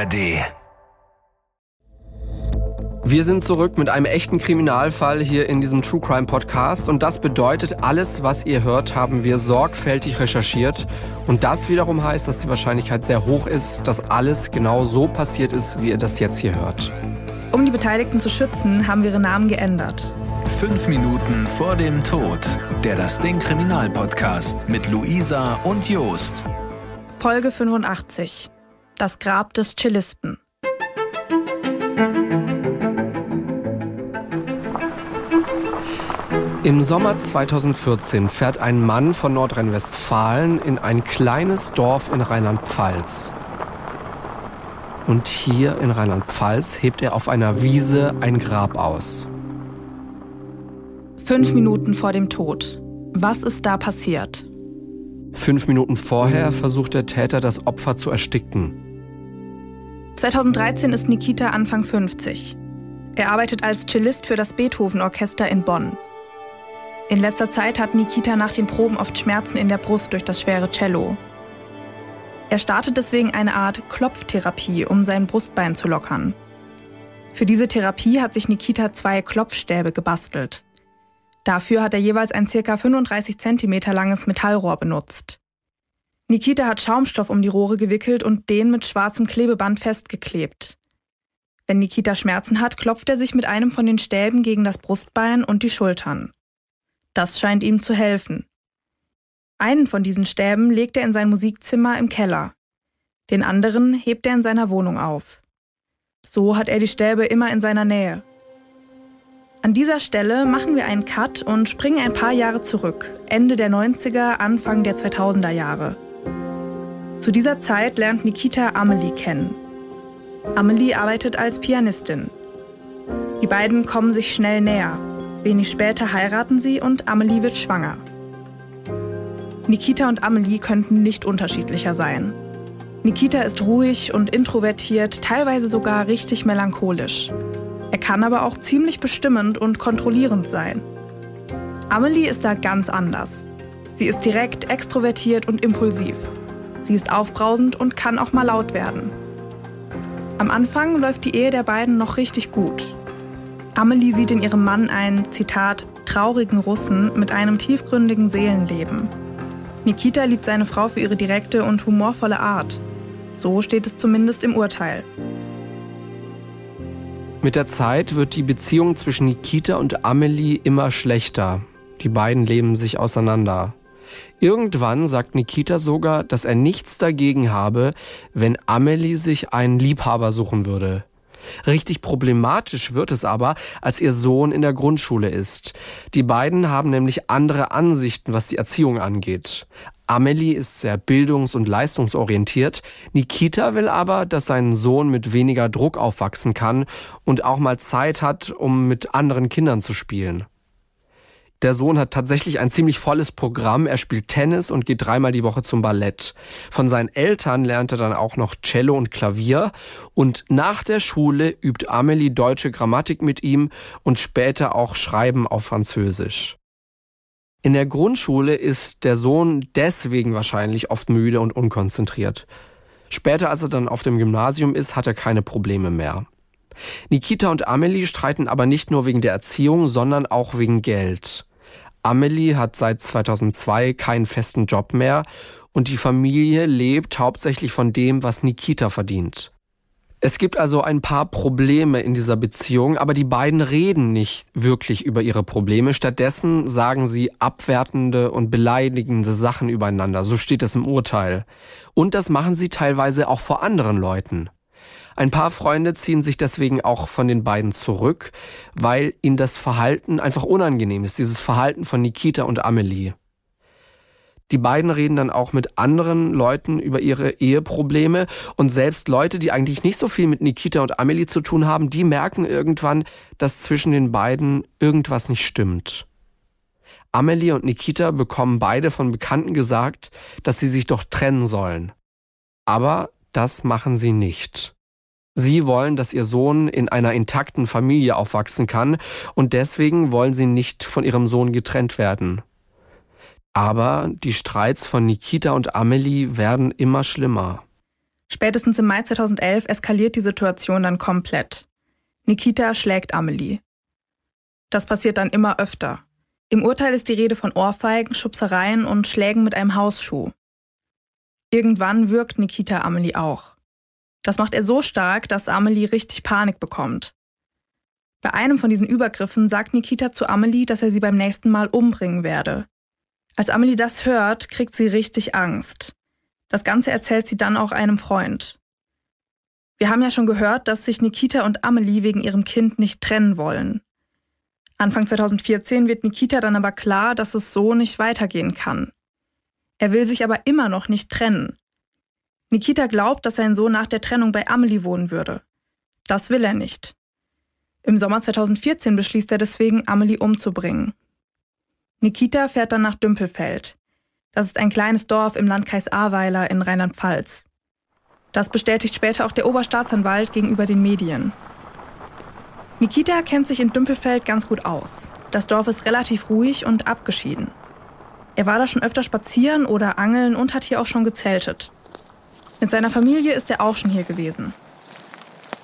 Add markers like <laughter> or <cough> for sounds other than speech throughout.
ARD. Wir sind zurück mit einem echten Kriminalfall hier in diesem True Crime Podcast und das bedeutet, alles, was ihr hört, haben wir sorgfältig recherchiert und das wiederum heißt, dass die Wahrscheinlichkeit sehr hoch ist, dass alles genau so passiert ist, wie ihr das jetzt hier hört. Um die Beteiligten zu schützen, haben wir ihre Namen geändert. Fünf Minuten vor dem Tod. Der Das Ding Kriminalpodcast mit Luisa und Jost. Folge 85. Das Grab des Cellisten. Im Sommer 2014 fährt ein Mann von Nordrhein-Westfalen in ein kleines Dorf in Rheinland-Pfalz. Und hier in Rheinland-Pfalz hebt er auf einer Wiese ein Grab aus. Fünf Minuten vor dem Tod. Was ist da passiert? Fünf Minuten vorher versucht der Täter, das Opfer zu ersticken. 2013 ist Nikita Anfang 50. Er arbeitet als Cellist für das Beethoven-Orchester in Bonn. In letzter Zeit hat Nikita nach den Proben oft Schmerzen in der Brust durch das schwere Cello. Er startet deswegen eine Art Klopftherapie, um sein Brustbein zu lockern. Für diese Therapie hat sich Nikita zwei Klopfstäbe gebastelt. Dafür hat er jeweils ein ca. 35 cm langes Metallrohr benutzt. Nikita hat Schaumstoff um die Rohre gewickelt und den mit schwarzem Klebeband festgeklebt. Wenn Nikita Schmerzen hat, klopft er sich mit einem von den Stäben gegen das Brustbein und die Schultern. Das scheint ihm zu helfen. Einen von diesen Stäben legt er in sein Musikzimmer im Keller. Den anderen hebt er in seiner Wohnung auf. So hat er die Stäbe immer in seiner Nähe. An dieser Stelle machen wir einen Cut und springen ein paar Jahre zurück, Ende der 90er, Anfang der 2000er Jahre. Zu dieser Zeit lernt Nikita Amelie kennen. Amelie arbeitet als Pianistin. Die beiden kommen sich schnell näher. Wenig später heiraten sie und Amelie wird schwanger. Nikita und Amelie könnten nicht unterschiedlicher sein. Nikita ist ruhig und introvertiert, teilweise sogar richtig melancholisch. Er kann aber auch ziemlich bestimmend und kontrollierend sein. Amelie ist da ganz anders. Sie ist direkt, extrovertiert und impulsiv. Sie ist aufbrausend und kann auch mal laut werden. Am Anfang läuft die Ehe der beiden noch richtig gut. Amelie sieht in ihrem Mann einen, Zitat, traurigen Russen mit einem tiefgründigen Seelenleben. Nikita liebt seine Frau für ihre direkte und humorvolle Art. So steht es zumindest im Urteil. Mit der Zeit wird die Beziehung zwischen Nikita und Amelie immer schlechter. Die beiden leben sich auseinander. Irgendwann sagt Nikita sogar, dass er nichts dagegen habe, wenn Amelie sich einen Liebhaber suchen würde. Richtig problematisch wird es aber, als ihr Sohn in der Grundschule ist. Die beiden haben nämlich andere Ansichten, was die Erziehung angeht. Amelie ist sehr bildungs- und leistungsorientiert. Nikita will aber, dass sein Sohn mit weniger Druck aufwachsen kann und auch mal Zeit hat, um mit anderen Kindern zu spielen. Der Sohn hat tatsächlich ein ziemlich volles Programm. Er spielt Tennis und geht dreimal die Woche zum Ballett. Von seinen Eltern lernt er dann auch noch Cello und Klavier. Und nach der Schule übt Amelie deutsche Grammatik mit ihm und später auch Schreiben auf Französisch. In der Grundschule ist der Sohn deswegen wahrscheinlich oft müde und unkonzentriert. Später, als er dann auf dem Gymnasium ist, hat er keine Probleme mehr. Nikita und Amelie streiten aber nicht nur wegen der Erziehung, sondern auch wegen Geld. Amelie hat seit 2002 keinen festen Job mehr und die Familie lebt hauptsächlich von dem, was Nikita verdient. Es gibt also ein paar Probleme in dieser Beziehung, aber die beiden reden nicht wirklich über ihre Probleme. Stattdessen sagen sie abwertende und beleidigende Sachen übereinander. So steht es im Urteil. Und das machen sie teilweise auch vor anderen Leuten. Ein paar Freunde ziehen sich deswegen auch von den beiden zurück, weil ihnen das Verhalten einfach unangenehm ist, dieses Verhalten von Nikita und Amelie. Die beiden reden dann auch mit anderen Leuten über ihre Eheprobleme und selbst Leute, die eigentlich nicht so viel mit Nikita und Amelie zu tun haben, die merken irgendwann, dass zwischen den beiden irgendwas nicht stimmt. Amelie und Nikita bekommen beide von Bekannten gesagt, dass sie sich doch trennen sollen. Aber das machen sie nicht. Sie wollen, dass ihr Sohn in einer intakten Familie aufwachsen kann und deswegen wollen sie nicht von ihrem Sohn getrennt werden. Aber die Streits von Nikita und Amelie werden immer schlimmer. Spätestens im Mai 2011 eskaliert die Situation dann komplett. Nikita schlägt Amelie. Das passiert dann immer öfter. Im Urteil ist die Rede von Ohrfeigen, Schubsereien und Schlägen mit einem Hausschuh. Irgendwann wirkt Nikita Amelie auch. Das macht er so stark, dass Amelie richtig Panik bekommt. Bei einem von diesen Übergriffen sagt Nikita zu Amelie, dass er sie beim nächsten Mal umbringen werde. Als Amelie das hört, kriegt sie richtig Angst. Das Ganze erzählt sie dann auch einem Freund. Wir haben ja schon gehört, dass sich Nikita und Amelie wegen ihrem Kind nicht trennen wollen. Anfang 2014 wird Nikita dann aber klar, dass es so nicht weitergehen kann. Er will sich aber immer noch nicht trennen. Nikita glaubt, dass sein Sohn nach der Trennung bei Amelie wohnen würde. Das will er nicht. Im Sommer 2014 beschließt er deswegen, Amelie umzubringen. Nikita fährt dann nach Dümpelfeld. Das ist ein kleines Dorf im Landkreis Ahrweiler in Rheinland-Pfalz. Das bestätigt später auch der Oberstaatsanwalt gegenüber den Medien. Nikita kennt sich in Dümpelfeld ganz gut aus. Das Dorf ist relativ ruhig und abgeschieden. Er war da schon öfter spazieren oder angeln und hat hier auch schon gezeltet. Mit seiner Familie ist er auch schon hier gewesen.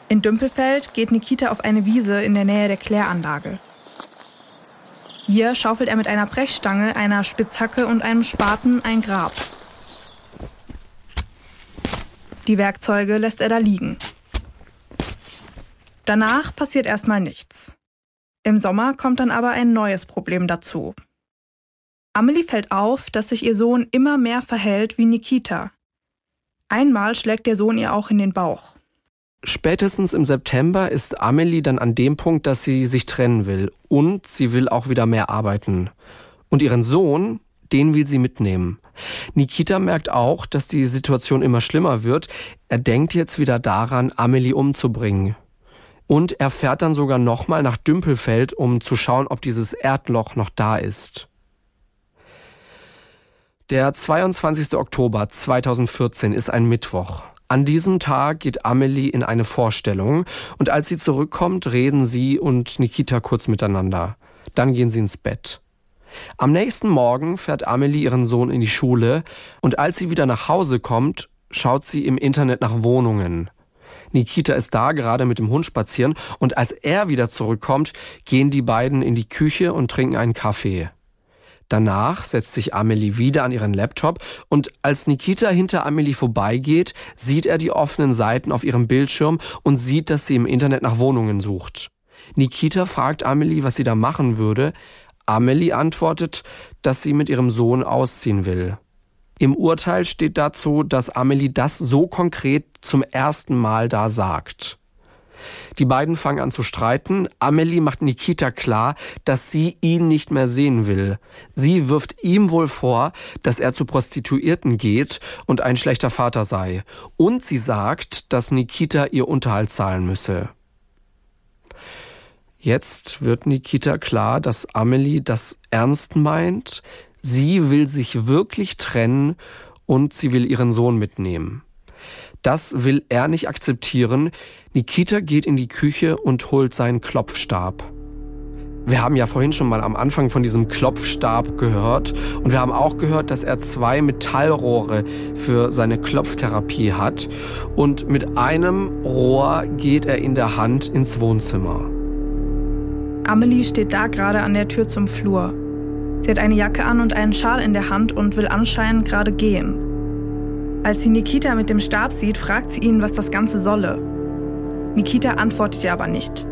In Dümpelfeld geht Nikita auf eine Wiese in der Nähe der Kläranlage. Hier schaufelt er mit einer Brechstange, einer Spitzhacke und einem Spaten ein Grab. Die Werkzeuge lässt er da liegen. Danach passiert erstmal nichts. Im Sommer kommt dann aber ein neues Problem dazu. Amelie fällt auf, dass sich ihr Sohn immer mehr verhält wie Nikita. Einmal schlägt der Sohn ihr auch in den Bauch. Spätestens im September ist Amelie dann an dem Punkt, dass sie sich trennen will und sie will auch wieder mehr arbeiten. Und ihren Sohn, den will sie mitnehmen. Nikita merkt auch, dass die Situation immer schlimmer wird. Er denkt jetzt wieder daran, Amelie umzubringen. Und er fährt dann sogar nochmal nach Dümpelfeld, um zu schauen, ob dieses Erdloch noch da ist. Der 22. Oktober 2014 ist ein Mittwoch. An diesem Tag geht Amelie in eine Vorstellung und als sie zurückkommt, reden sie und Nikita kurz miteinander. Dann gehen sie ins Bett. Am nächsten Morgen fährt Amelie ihren Sohn in die Schule und als sie wieder nach Hause kommt, schaut sie im Internet nach Wohnungen. Nikita ist da gerade mit dem Hund spazieren und als er wieder zurückkommt, gehen die beiden in die Küche und trinken einen Kaffee. Danach setzt sich Amelie wieder an ihren Laptop und als Nikita hinter Amelie vorbeigeht, sieht er die offenen Seiten auf ihrem Bildschirm und sieht, dass sie im Internet nach Wohnungen sucht. Nikita fragt Amelie, was sie da machen würde. Amelie antwortet, dass sie mit ihrem Sohn ausziehen will. Im Urteil steht dazu, dass Amelie das so konkret zum ersten Mal da sagt. Die beiden fangen an zu streiten. Amelie macht Nikita klar, dass sie ihn nicht mehr sehen will. Sie wirft ihm wohl vor, dass er zu Prostituierten geht und ein schlechter Vater sei. Und sie sagt, dass Nikita ihr Unterhalt zahlen müsse. Jetzt wird Nikita klar, dass Amelie das ernst meint. Sie will sich wirklich trennen und sie will ihren Sohn mitnehmen. Das will er nicht akzeptieren. Nikita geht in die Küche und holt seinen Klopfstab. Wir haben ja vorhin schon mal am Anfang von diesem Klopfstab gehört und wir haben auch gehört, dass er zwei Metallrohre für seine Klopftherapie hat und mit einem Rohr geht er in der Hand ins Wohnzimmer. Amelie steht da gerade an der Tür zum Flur. Sie hat eine Jacke an und einen Schal in der Hand und will anscheinend gerade gehen. Als sie Nikita mit dem Stab sieht, fragt sie ihn, was das Ganze solle. Nikita antwortet ihr aber nicht.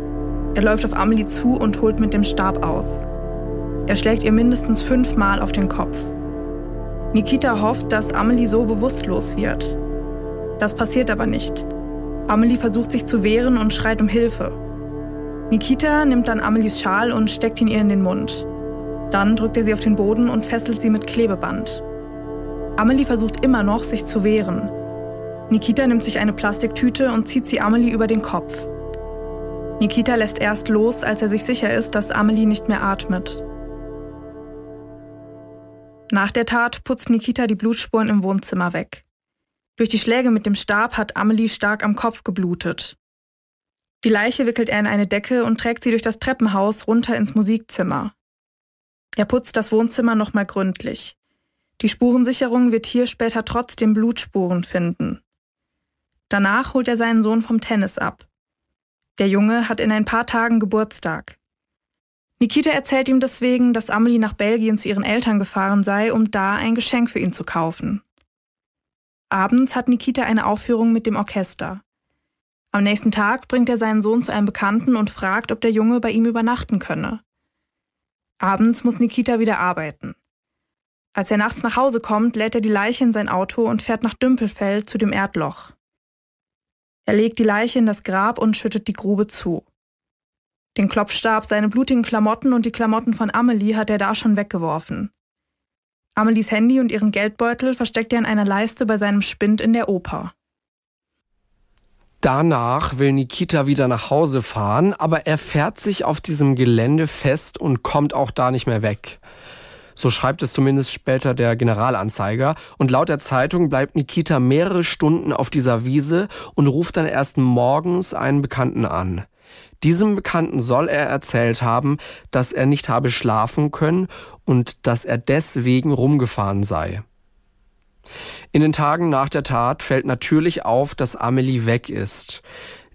Er läuft auf Amelie zu und holt mit dem Stab aus. Er schlägt ihr mindestens fünfmal auf den Kopf. Nikita hofft, dass Amelie so bewusstlos wird. Das passiert aber nicht. Amelie versucht sich zu wehren und schreit um Hilfe. Nikita nimmt dann Amelies Schal und steckt ihn ihr in den Mund. Dann drückt er sie auf den Boden und fesselt sie mit Klebeband. Amelie versucht immer noch, sich zu wehren. Nikita nimmt sich eine Plastiktüte und zieht sie Amelie über den Kopf. Nikita lässt erst los, als er sich sicher ist, dass Amelie nicht mehr atmet. Nach der Tat putzt Nikita die Blutspuren im Wohnzimmer weg. Durch die Schläge mit dem Stab hat Amelie stark am Kopf geblutet. Die Leiche wickelt er in eine Decke und trägt sie durch das Treppenhaus runter ins Musikzimmer. Er putzt das Wohnzimmer nochmal gründlich. Die Spurensicherung wird hier später trotzdem Blutspuren finden. Danach holt er seinen Sohn vom Tennis ab. Der Junge hat in ein paar Tagen Geburtstag. Nikita erzählt ihm deswegen, dass Amelie nach Belgien zu ihren Eltern gefahren sei, um da ein Geschenk für ihn zu kaufen. Abends hat Nikita eine Aufführung mit dem Orchester. Am nächsten Tag bringt er seinen Sohn zu einem Bekannten und fragt, ob der Junge bei ihm übernachten könne. Abends muss Nikita wieder arbeiten. Als er nachts nach Hause kommt, lädt er die Leiche in sein Auto und fährt nach Dümpelfeld zu dem Erdloch. Er legt die Leiche in das Grab und schüttet die Grube zu. Den Klopfstab, seine blutigen Klamotten und die Klamotten von Amelie hat er da schon weggeworfen. Amelies Handy und ihren Geldbeutel versteckt er in einer Leiste bei seinem Spind in der Oper. Danach will Nikita wieder nach Hause fahren, aber er fährt sich auf diesem Gelände fest und kommt auch da nicht mehr weg. So schreibt es zumindest später der Generalanzeiger. Und laut der Zeitung bleibt Nikita mehrere Stunden auf dieser Wiese und ruft dann erst morgens einen Bekannten an. Diesem Bekannten soll er erzählt haben, dass er nicht habe schlafen können und dass er deswegen rumgefahren sei. In den Tagen nach der Tat fällt natürlich auf, dass Amelie weg ist.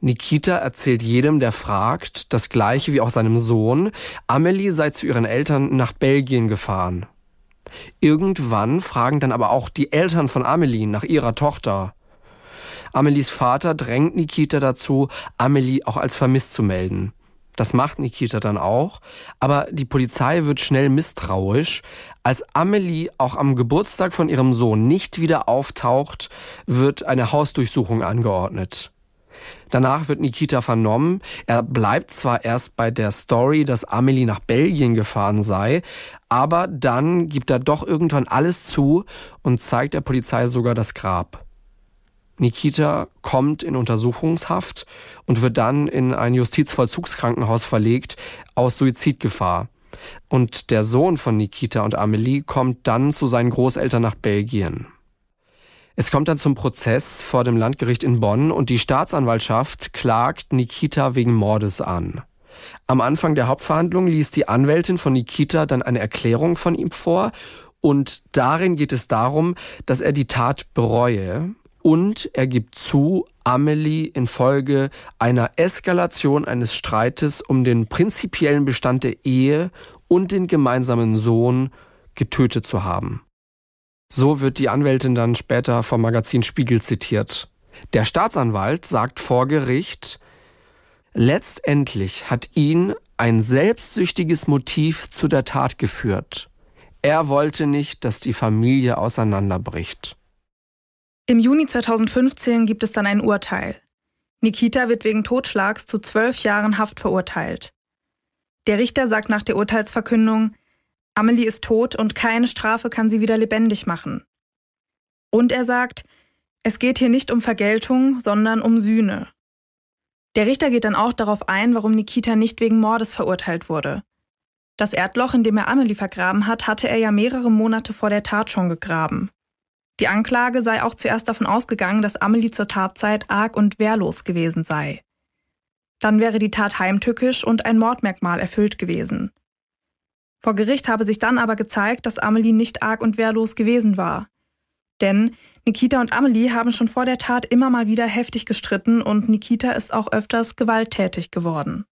Nikita erzählt jedem, der fragt, das gleiche wie auch seinem Sohn. Amelie sei zu ihren Eltern nach Belgien gefahren. Irgendwann fragen dann aber auch die Eltern von Amelie nach ihrer Tochter. Amelies Vater drängt Nikita dazu, Amelie auch als vermisst zu melden. Das macht Nikita dann auch, aber die Polizei wird schnell misstrauisch. Als Amelie auch am Geburtstag von ihrem Sohn nicht wieder auftaucht, wird eine Hausdurchsuchung angeordnet. Danach wird Nikita vernommen. Er bleibt zwar erst bei der Story, dass Amelie nach Belgien gefahren sei, aber dann gibt er doch irgendwann alles zu und zeigt der Polizei sogar das Grab. Nikita kommt in Untersuchungshaft und wird dann in ein Justizvollzugskrankenhaus verlegt aus Suizidgefahr. Und der Sohn von Nikita und Amelie kommt dann zu seinen Großeltern nach Belgien. Es kommt dann zum Prozess vor dem Landgericht in Bonn und die Staatsanwaltschaft klagt Nikita wegen Mordes an. Am Anfang der Hauptverhandlung liest die Anwältin von Nikita dann eine Erklärung von ihm vor und darin geht es darum, dass er die Tat bereue und er gibt zu, Amelie infolge einer Eskalation eines Streites um den prinzipiellen Bestand der Ehe und den gemeinsamen Sohn getötet zu haben. So wird die Anwältin dann später vom Magazin Spiegel zitiert. Der Staatsanwalt sagt vor Gericht, letztendlich hat ihn ein selbstsüchtiges Motiv zu der Tat geführt. Er wollte nicht, dass die Familie auseinanderbricht. Im Juni 2015 gibt es dann ein Urteil. Nikita wird wegen Totschlags zu zwölf Jahren Haft verurteilt. Der Richter sagt nach der Urteilsverkündung, Amelie ist tot und keine Strafe kann sie wieder lebendig machen. Und er sagt, es geht hier nicht um Vergeltung, sondern um Sühne. Der Richter geht dann auch darauf ein, warum Nikita nicht wegen Mordes verurteilt wurde. Das Erdloch, in dem er Amelie vergraben hat, hatte er ja mehrere Monate vor der Tat schon gegraben. Die Anklage sei auch zuerst davon ausgegangen, dass Amelie zur Tatzeit arg und wehrlos gewesen sei. Dann wäre die Tat heimtückisch und ein Mordmerkmal erfüllt gewesen. Vor Gericht habe sich dann aber gezeigt, dass Amelie nicht arg und wehrlos gewesen war. Denn Nikita und Amelie haben schon vor der Tat immer mal wieder heftig gestritten und Nikita ist auch öfters gewalttätig geworden.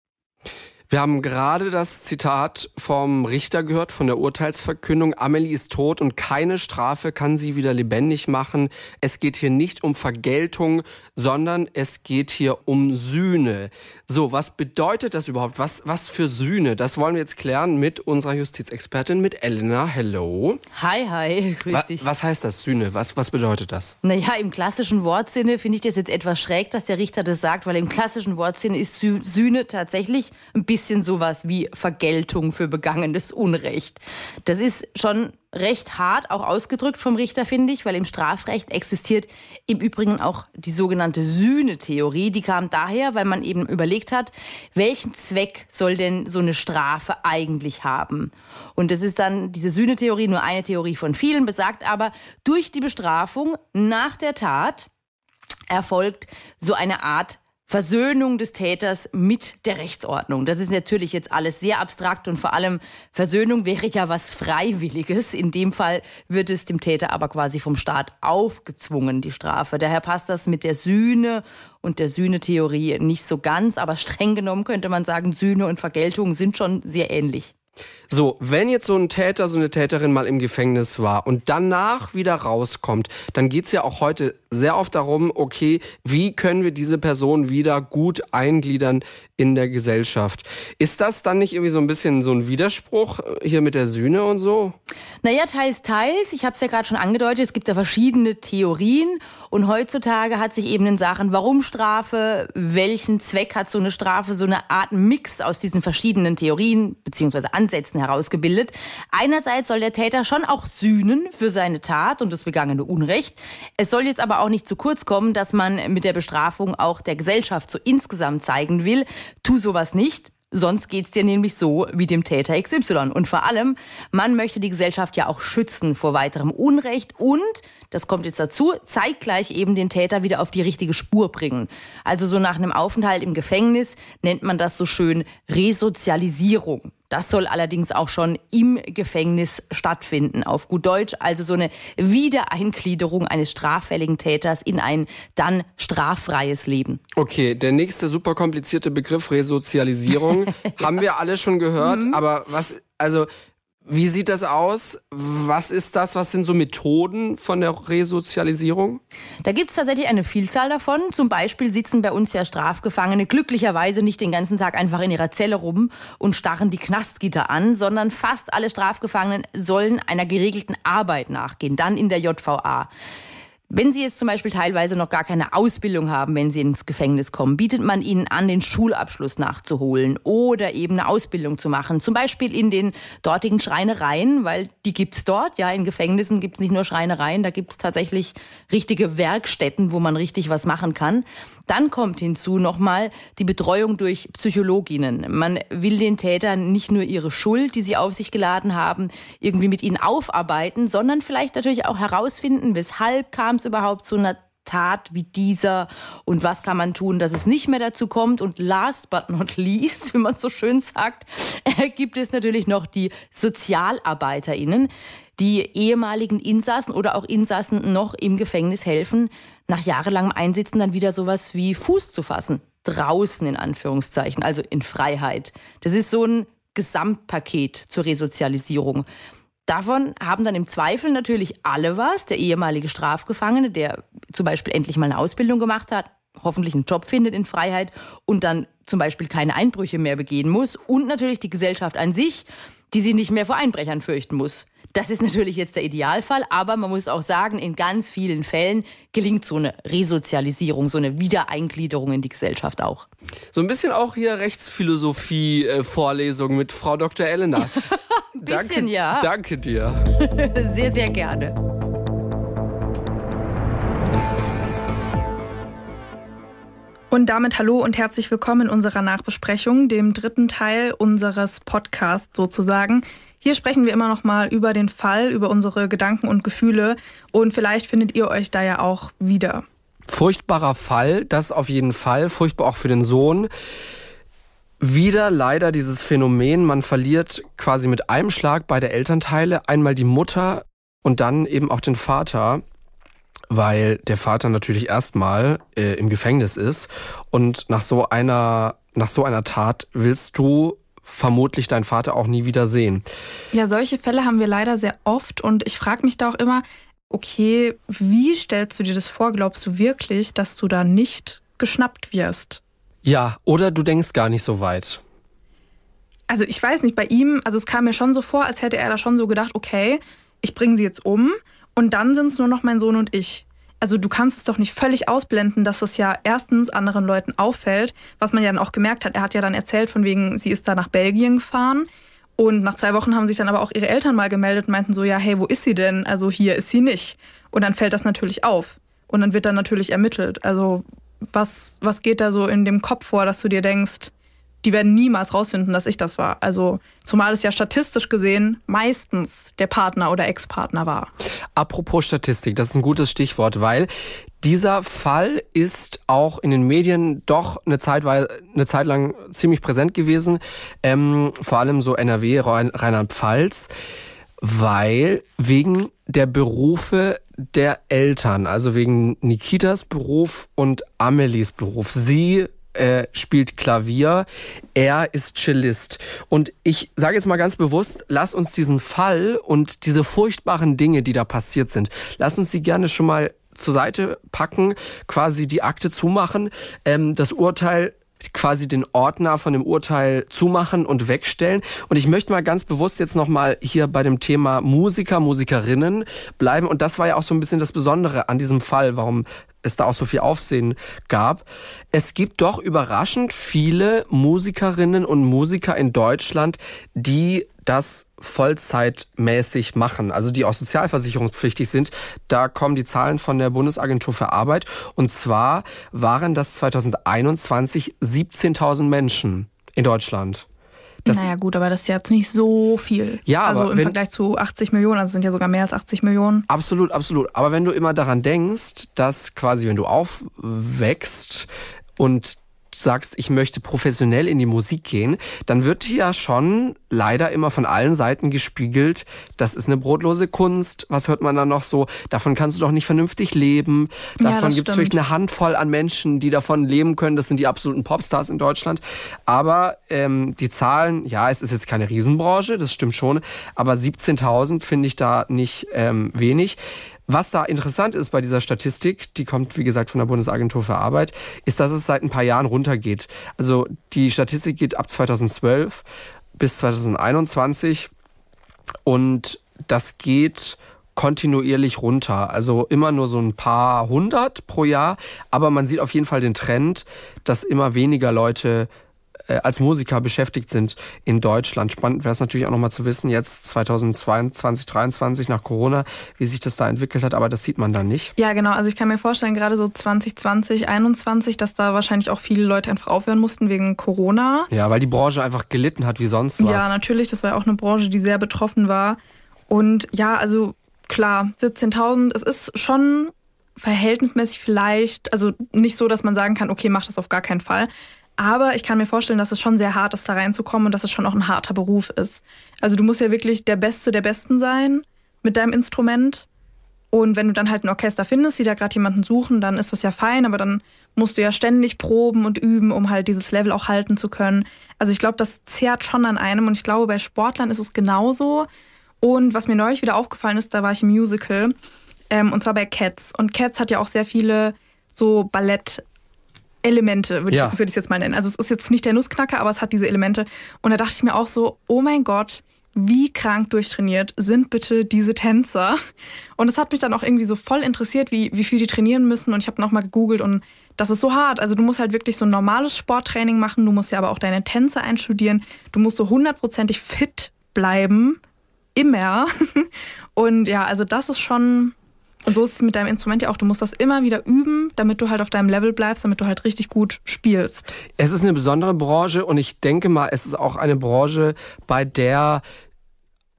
Wir haben gerade das Zitat vom Richter gehört, von der Urteilsverkündung. Amelie ist tot und keine Strafe kann sie wieder lebendig machen. Es geht hier nicht um Vergeltung, sondern es geht hier um Sühne. So, was bedeutet das überhaupt? Was, was für Sühne? Das wollen wir jetzt klären mit unserer Justizexpertin, mit Elena. Hello. Hi, hi, grüß dich. Was heißt das, Sühne? Was, was bedeutet das? Naja, im klassischen Wortsinne finde ich das jetzt etwas schräg, dass der Richter das sagt, weil im klassischen Wortsinne ist Sühne tatsächlich ein bisschen bisschen sowas wie Vergeltung für begangenes Unrecht. Das ist schon recht hart auch ausgedrückt vom Richter, finde ich, weil im Strafrecht existiert im Übrigen auch die sogenannte Sühnetheorie. Die kam daher, weil man eben überlegt hat, welchen Zweck soll denn so eine Strafe eigentlich haben? Und das ist dann diese Sühnetheorie, nur eine Theorie von vielen, besagt aber, durch die Bestrafung nach der Tat erfolgt so eine Art Versöhnung des Täters mit der Rechtsordnung. Das ist natürlich jetzt alles sehr abstrakt und vor allem Versöhnung wäre ja was Freiwilliges. In dem Fall wird es dem Täter aber quasi vom Staat aufgezwungen, die Strafe. Daher passt das mit der Sühne und der Sühnetheorie nicht so ganz, aber streng genommen könnte man sagen, Sühne und Vergeltung sind schon sehr ähnlich. So, wenn jetzt so ein Täter, so eine Täterin mal im Gefängnis war und danach wieder rauskommt, dann geht's ja auch heute sehr oft darum, okay, wie können wir diese Person wieder gut eingliedern in der Gesellschaft. Ist das dann nicht irgendwie so ein bisschen so ein Widerspruch äh, hier mit der Sühne und so? Naja, teils, teils. Ich habe es ja gerade schon angedeutet, es gibt ja verschiedene Theorien und heutzutage hat sich eben in Sachen, warum Strafe, welchen Zweck hat so eine Strafe, so eine Art Mix aus diesen verschiedenen Theorien bzw. Ansätzen herausgebildet. Einerseits soll der Täter schon auch sühnen für seine Tat und das begangene Unrecht. Es soll jetzt aber auch nicht zu kurz kommen, dass man mit der Bestrafung auch der Gesellschaft so insgesamt zeigen will, Tu sowas nicht, Sonst geht's dir nämlich so wie dem Täter XY. Und vor allem, man möchte die Gesellschaft ja auch schützen vor weiterem Unrecht und, das kommt jetzt dazu, zeitgleich eben den Täter wieder auf die richtige Spur bringen. Also so nach einem Aufenthalt im Gefängnis nennt man das so schön Resozialisierung. Das soll allerdings auch schon im Gefängnis stattfinden, auf gut Deutsch. Also so eine Wiedereingliederung eines straffälligen Täters in ein dann straffreies Leben. Okay, der nächste super komplizierte Begriff Resozialisierung <laughs> haben wir alle schon gehört. Mhm. Aber was, also wie sieht das aus? Was ist das? Was sind so Methoden von der Resozialisierung? Da gibt es tatsächlich eine Vielzahl davon. Zum Beispiel sitzen bei uns ja Strafgefangene glücklicherweise nicht den ganzen Tag einfach in ihrer Zelle rum und starren die Knastgitter an, sondern fast alle Strafgefangenen sollen einer geregelten Arbeit nachgehen, dann in der JVA. Wenn Sie jetzt zum Beispiel teilweise noch gar keine Ausbildung haben, wenn Sie ins Gefängnis kommen, bietet man Ihnen an, den Schulabschluss nachzuholen oder eben eine Ausbildung zu machen. Zum Beispiel in den dortigen Schreinereien, weil die gibt's dort. Ja, in Gefängnissen gibt's nicht nur Schreinereien, da gibt's tatsächlich richtige Werkstätten, wo man richtig was machen kann. Dann kommt hinzu nochmal die Betreuung durch Psychologinnen. Man will den Tätern nicht nur ihre Schuld, die sie auf sich geladen haben, irgendwie mit ihnen aufarbeiten, sondern vielleicht natürlich auch herausfinden, weshalb kam es überhaupt zu einer Tat wie dieser und was kann man tun, dass es nicht mehr dazu kommt. Und last but not least, <laughs> wie man so schön sagt, gibt es natürlich noch die SozialarbeiterInnen, die ehemaligen Insassen oder auch Insassen noch im Gefängnis helfen, nach jahrelangem Einsitzen dann wieder sowas wie Fuß zu fassen. Draußen in Anführungszeichen, also in Freiheit. Das ist so ein Gesamtpaket zur Resozialisierung. Davon haben dann im Zweifel natürlich alle was. Der ehemalige Strafgefangene, der zum Beispiel endlich mal eine Ausbildung gemacht hat, hoffentlich einen Job findet in Freiheit und dann zum Beispiel keine Einbrüche mehr begehen muss. Und natürlich die Gesellschaft an sich, die sich nicht mehr vor Einbrechern fürchten muss. Das ist natürlich jetzt der Idealfall, aber man muss auch sagen, in ganz vielen Fällen gelingt so eine Resozialisierung, so eine Wiedereingliederung in die Gesellschaft auch. So ein bisschen auch hier Rechtsphilosophie-Vorlesung mit Frau Dr. Elena. ein <laughs> bisschen, danke, ja. Danke dir. <laughs> sehr, sehr gerne. Und damit hallo und herzlich willkommen in unserer Nachbesprechung, dem dritten Teil unseres Podcasts sozusagen. Hier sprechen wir immer noch mal über den Fall, über unsere Gedanken und Gefühle und vielleicht findet ihr euch da ja auch wieder. Furchtbarer Fall, das auf jeden Fall, furchtbar auch für den Sohn. Wieder leider dieses Phänomen, man verliert quasi mit einem Schlag beide Elternteile, einmal die Mutter und dann eben auch den Vater, weil der Vater natürlich erstmal äh, im Gefängnis ist und nach so einer nach so einer Tat willst du vermutlich dein Vater auch nie wieder sehen. Ja, solche Fälle haben wir leider sehr oft und ich frage mich da auch immer, okay, wie stellst du dir das vor? Glaubst du wirklich, dass du da nicht geschnappt wirst? Ja, oder du denkst gar nicht so weit. Also ich weiß nicht, bei ihm, also es kam mir schon so vor, als hätte er da schon so gedacht, okay, ich bringe sie jetzt um und dann sind es nur noch mein Sohn und ich also du kannst es doch nicht völlig ausblenden, dass es ja erstens anderen Leuten auffällt, was man ja dann auch gemerkt hat. Er hat ja dann erzählt, von wegen, sie ist da nach Belgien gefahren. Und nach zwei Wochen haben sich dann aber auch ihre Eltern mal gemeldet und meinten so, ja, hey, wo ist sie denn? Also hier ist sie nicht. Und dann fällt das natürlich auf. Und dann wird dann natürlich ermittelt. Also was, was geht da so in dem Kopf vor, dass du dir denkst, die werden niemals rausfinden, dass ich das war. Also zumal es ja statistisch gesehen meistens der Partner oder Ex-Partner war. Apropos Statistik, das ist ein gutes Stichwort, weil Dieser Fall ist auch in den Medien doch eine Zeit, eine Zeit lang ziemlich präsent gewesen, ähm, vor allem so NRW, Rheinland-Pfalz, weil wegen der Berufe der Eltern, also wegen Nikitas Beruf und Amelies Beruf. Sie äh, spielt Klavier, er ist Cellist. Und ich sage jetzt mal ganz bewusst, lass uns diesen Fall und diese furchtbaren Dinge, die da passiert sind, lass uns sie gerne schon mal zur Seite packen, quasi die Akte zumachen, ähm, das Urteil quasi den Ordner von dem Urteil zumachen und wegstellen. Und ich möchte mal ganz bewusst jetzt nochmal hier bei dem Thema Musiker, Musikerinnen bleiben. Und das war ja auch so ein bisschen das Besondere an diesem Fall, warum es da auch so viel Aufsehen gab. Es gibt doch überraschend viele Musikerinnen und Musiker in Deutschland, die das vollzeitmäßig machen, also die auch sozialversicherungspflichtig sind. Da kommen die Zahlen von der Bundesagentur für Arbeit. Und zwar waren das 2021 17.000 Menschen in Deutschland. Das naja gut, aber das ist jetzt nicht so viel. Ja, also aber im wenn, Vergleich zu 80 Millionen, also sind ja sogar mehr als 80 Millionen. Absolut, absolut. Aber wenn du immer daran denkst, dass quasi, wenn du aufwächst und sagst, ich möchte professionell in die Musik gehen, dann wird ja schon leider immer von allen Seiten gespiegelt, das ist eine brotlose Kunst. Was hört man dann noch so? Davon kannst du doch nicht vernünftig leben. Davon ja, gibt es vielleicht eine Handvoll an Menschen, die davon leben können. Das sind die absoluten Popstars in Deutschland. Aber ähm, die Zahlen, ja, es ist jetzt keine Riesenbranche, das stimmt schon. Aber 17.000 finde ich da nicht ähm, wenig. Was da interessant ist bei dieser Statistik, die kommt wie gesagt von der Bundesagentur für Arbeit, ist, dass es seit ein paar Jahren runtergeht. Also die Statistik geht ab 2012 bis 2021 und das geht kontinuierlich runter. Also immer nur so ein paar hundert pro Jahr, aber man sieht auf jeden Fall den Trend, dass immer weniger Leute als Musiker beschäftigt sind in Deutschland. Spannend wäre es natürlich auch nochmal zu wissen, jetzt 2022, 2023 nach Corona, wie sich das da entwickelt hat, aber das sieht man dann nicht. Ja, genau. Also ich kann mir vorstellen, gerade so 2020, 2021, dass da wahrscheinlich auch viele Leute einfach aufhören mussten wegen Corona. Ja, weil die Branche einfach gelitten hat wie sonst was. Ja, natürlich. Das war auch eine Branche, die sehr betroffen war. Und ja, also klar, 17.000, es ist schon verhältnismäßig vielleicht, also nicht so, dass man sagen kann, okay, mach das auf gar keinen Fall. Aber ich kann mir vorstellen, dass es schon sehr hart ist, da reinzukommen und dass es schon auch ein harter Beruf ist. Also du musst ja wirklich der Beste der Besten sein mit deinem Instrument. Und wenn du dann halt ein Orchester findest, die da gerade jemanden suchen, dann ist das ja fein, aber dann musst du ja ständig proben und üben, um halt dieses Level auch halten zu können. Also ich glaube, das zehrt schon an einem und ich glaube, bei Sportlern ist es genauso. Und was mir neulich wieder aufgefallen ist, da war ich im Musical, ähm, und zwar bei Cats. Und Cats hat ja auch sehr viele so Ballett Elemente, würde ja. ich es jetzt mal nennen. Also es ist jetzt nicht der Nussknacker, aber es hat diese Elemente. Und da dachte ich mir auch so, oh mein Gott, wie krank durchtrainiert sind bitte diese Tänzer? Und es hat mich dann auch irgendwie so voll interessiert, wie, wie viel die trainieren müssen. Und ich habe nochmal gegoogelt und das ist so hart. Also du musst halt wirklich so ein normales Sporttraining machen. Du musst ja aber auch deine Tänze einstudieren. Du musst so hundertprozentig fit bleiben. Immer. <laughs> Und ja, also das ist schon und so ist es mit deinem Instrument ja auch. Du musst das immer wieder üben, damit du halt auf deinem Level bleibst, damit du halt richtig gut spielst. Es ist eine besondere Branche und ich denke mal, es ist auch eine Branche, bei der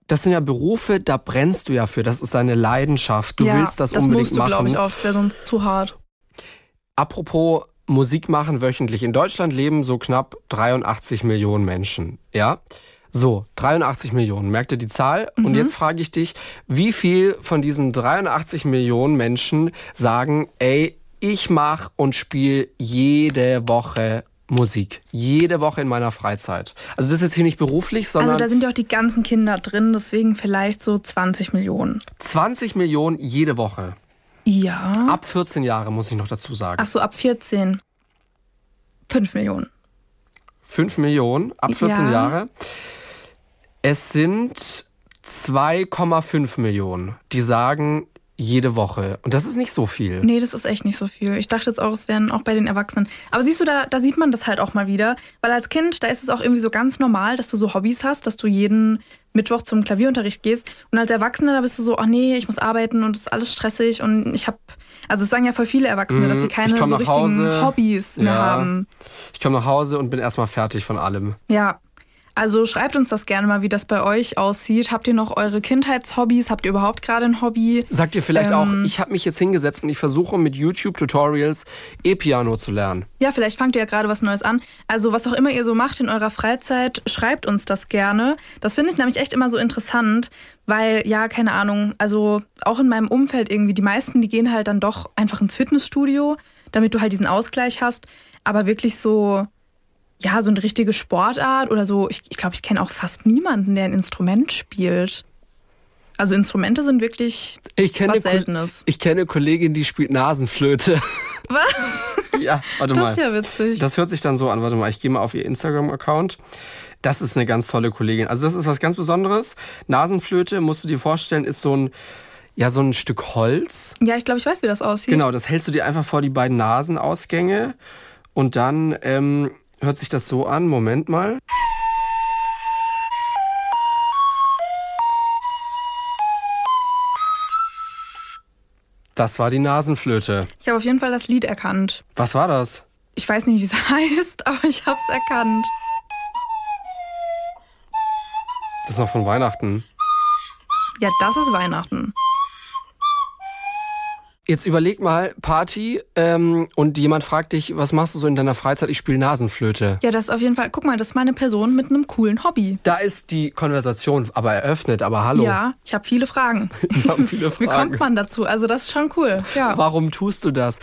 das sind ja Berufe, da brennst du ja für. Das ist deine Leidenschaft. Du ja, willst das, das unbedingt machen. Das musst du, glaube ich, auch. Das wäre sonst zu hart. Apropos Musik machen wöchentlich. In Deutschland leben so knapp 83 Millionen Menschen. Ja. So, 83 Millionen, merkt ihr die Zahl? Mhm. Und jetzt frage ich dich, wie viel von diesen 83 Millionen Menschen sagen, ey, ich mache und spiele jede Woche Musik. Jede Woche in meiner Freizeit. Also das ist jetzt hier nicht beruflich, sondern... Also da sind ja auch die ganzen Kinder drin, deswegen vielleicht so 20 Millionen. 20 Millionen jede Woche? Ja. Ab 14 Jahre muss ich noch dazu sagen. Ach so, ab 14. 5 Millionen. 5 Millionen ab 14 ja. Jahre. Es sind 2,5 Millionen, die sagen jede Woche. Und das ist nicht so viel. Nee, das ist echt nicht so viel. Ich dachte jetzt auch, es wären auch bei den Erwachsenen. Aber siehst du, da, da sieht man das halt auch mal wieder. Weil als Kind, da ist es auch irgendwie so ganz normal, dass du so Hobbys hast, dass du jeden Mittwoch zum Klavierunterricht gehst. Und als Erwachsener, da bist du so, ach nee, ich muss arbeiten und es ist alles stressig. Und ich habe, also es sagen ja voll viele Erwachsene, mhm, dass sie keine so richtigen Hause, Hobbys mehr ja, haben. Ich komme nach Hause und bin erstmal fertig von allem. Ja, Also schreibt uns das gerne mal, wie das bei euch aussieht. Habt ihr noch eure Kindheitshobbys? Habt ihr überhaupt gerade ein Hobby? Sagt ihr vielleicht ähm, auch, ich habe mich jetzt hingesetzt und ich versuche mit YouTube-Tutorials E-Piano zu lernen. Ja, vielleicht fangt ihr ja gerade was Neues an. Also was auch immer ihr so macht in eurer Freizeit, schreibt uns das gerne. Das finde ich nämlich echt immer so interessant, weil ja, keine Ahnung, also auch in meinem Umfeld irgendwie, die meisten, die gehen halt dann doch einfach ins Fitnessstudio, damit du halt diesen Ausgleich hast. Aber wirklich so ja, so eine richtige Sportart oder so. Ich glaube, ich, glaub, ich kenne auch fast niemanden, der ein Instrument spielt. Also Instrumente sind wirklich ich kenne was Seltenes. Ich kenne eine Kollegin, die spielt Nasenflöte. <laughs> Was? ja, warte das mal. Das ist ja witzig. Das hört sich dann so an. Warte mal, ich gehe mal auf ihr Instagram-Account. Das ist eine ganz tolle Kollegin. Also das ist was ganz Besonderes. Nasenflöte, musst du dir vorstellen, ist so ein ja, so ein Stück Holz. Ja, ich glaube, ich weiß, wie das aussieht. Genau, das hältst du dir einfach vor die beiden Nasenausgänge und dann ähm, hört sich das so an. Moment mal. Das war die Nasenflöte. Ich habe auf jeden Fall das Lied erkannt. Was war das? Ich weiß nicht, wie es <laughs> heißt, aber ich habe es erkannt. Das ist noch von Weihnachten. Ja, das ist Weihnachten. Jetzt überleg mal, Party ähm, und jemand fragt dich, was machst du so in deiner Freizeit? Ich spiele Nasenflöte. Ja, das ist auf jeden Fall, guck mal, das ist meine Person mit einem coolen Hobby. Da ist die Konversation aber eröffnet, aber hallo. Ja, ich habe viele Fragen. <laughs> Wir haben viele <laughs> Fragen. Wie kommt man dazu? Also das ist schon cool. Ja. Warum tust du das?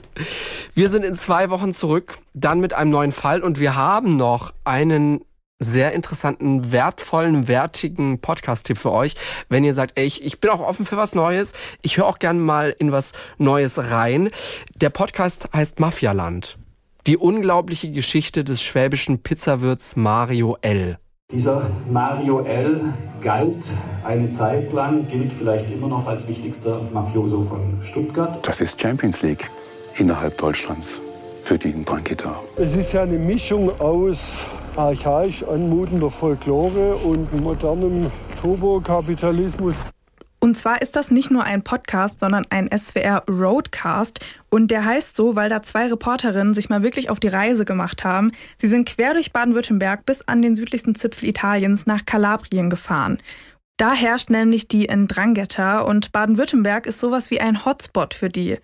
<laughs> wir sind in zwei Wochen zurück, dann mit einem neuen Fall und wir haben noch einen sehr interessanten, wertvollen, wertigen Podcast-Tipp für euch. Wenn ihr sagt, ey, ich, ich bin auch offen für was Neues, ich höre auch gerne mal in was Neues rein. Der Podcast heißt Mafialand. Die unglaubliche Geschichte des schwäbischen Pizzawirts Mario L. Dieser Mario L. galt eine Zeit lang, gilt vielleicht immer noch als wichtigster Mafioso von Stuttgart. Das ist Champions League innerhalb Deutschlands für die Brankitter. Es ist ja eine Mischung aus archaisch anmutender Folklore und modernem Turbokapitalismus. Und zwar ist das nicht nur ein Podcast, sondern ein SWR Roadcast. Und der heißt so, weil da zwei Reporterinnen sich mal wirklich auf die Reise gemacht haben. Sie sind quer durch Baden-Württemberg bis an den südlichsten Zipfel Italiens nach Kalabrien gefahren. Da herrscht nämlich die Ndrangheta und Baden-Württemberg ist sowas wie ein Hotspot für die.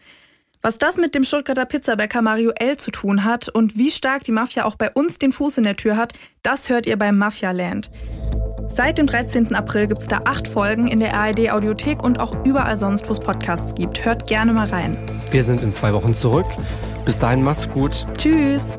Was das mit dem Stuttgarter Pizzabäcker Mario L. zu tun hat und wie stark die Mafia auch bei uns den Fuß in der Tür hat, das hört ihr beim Mafia Land. Seit dem 13. April gibt es da acht Folgen in der ARD Audiothek und auch überall sonst, wo es Podcasts gibt. Hört gerne mal rein. Wir sind in zwei Wochen zurück. Bis dahin macht's gut. Tschüss.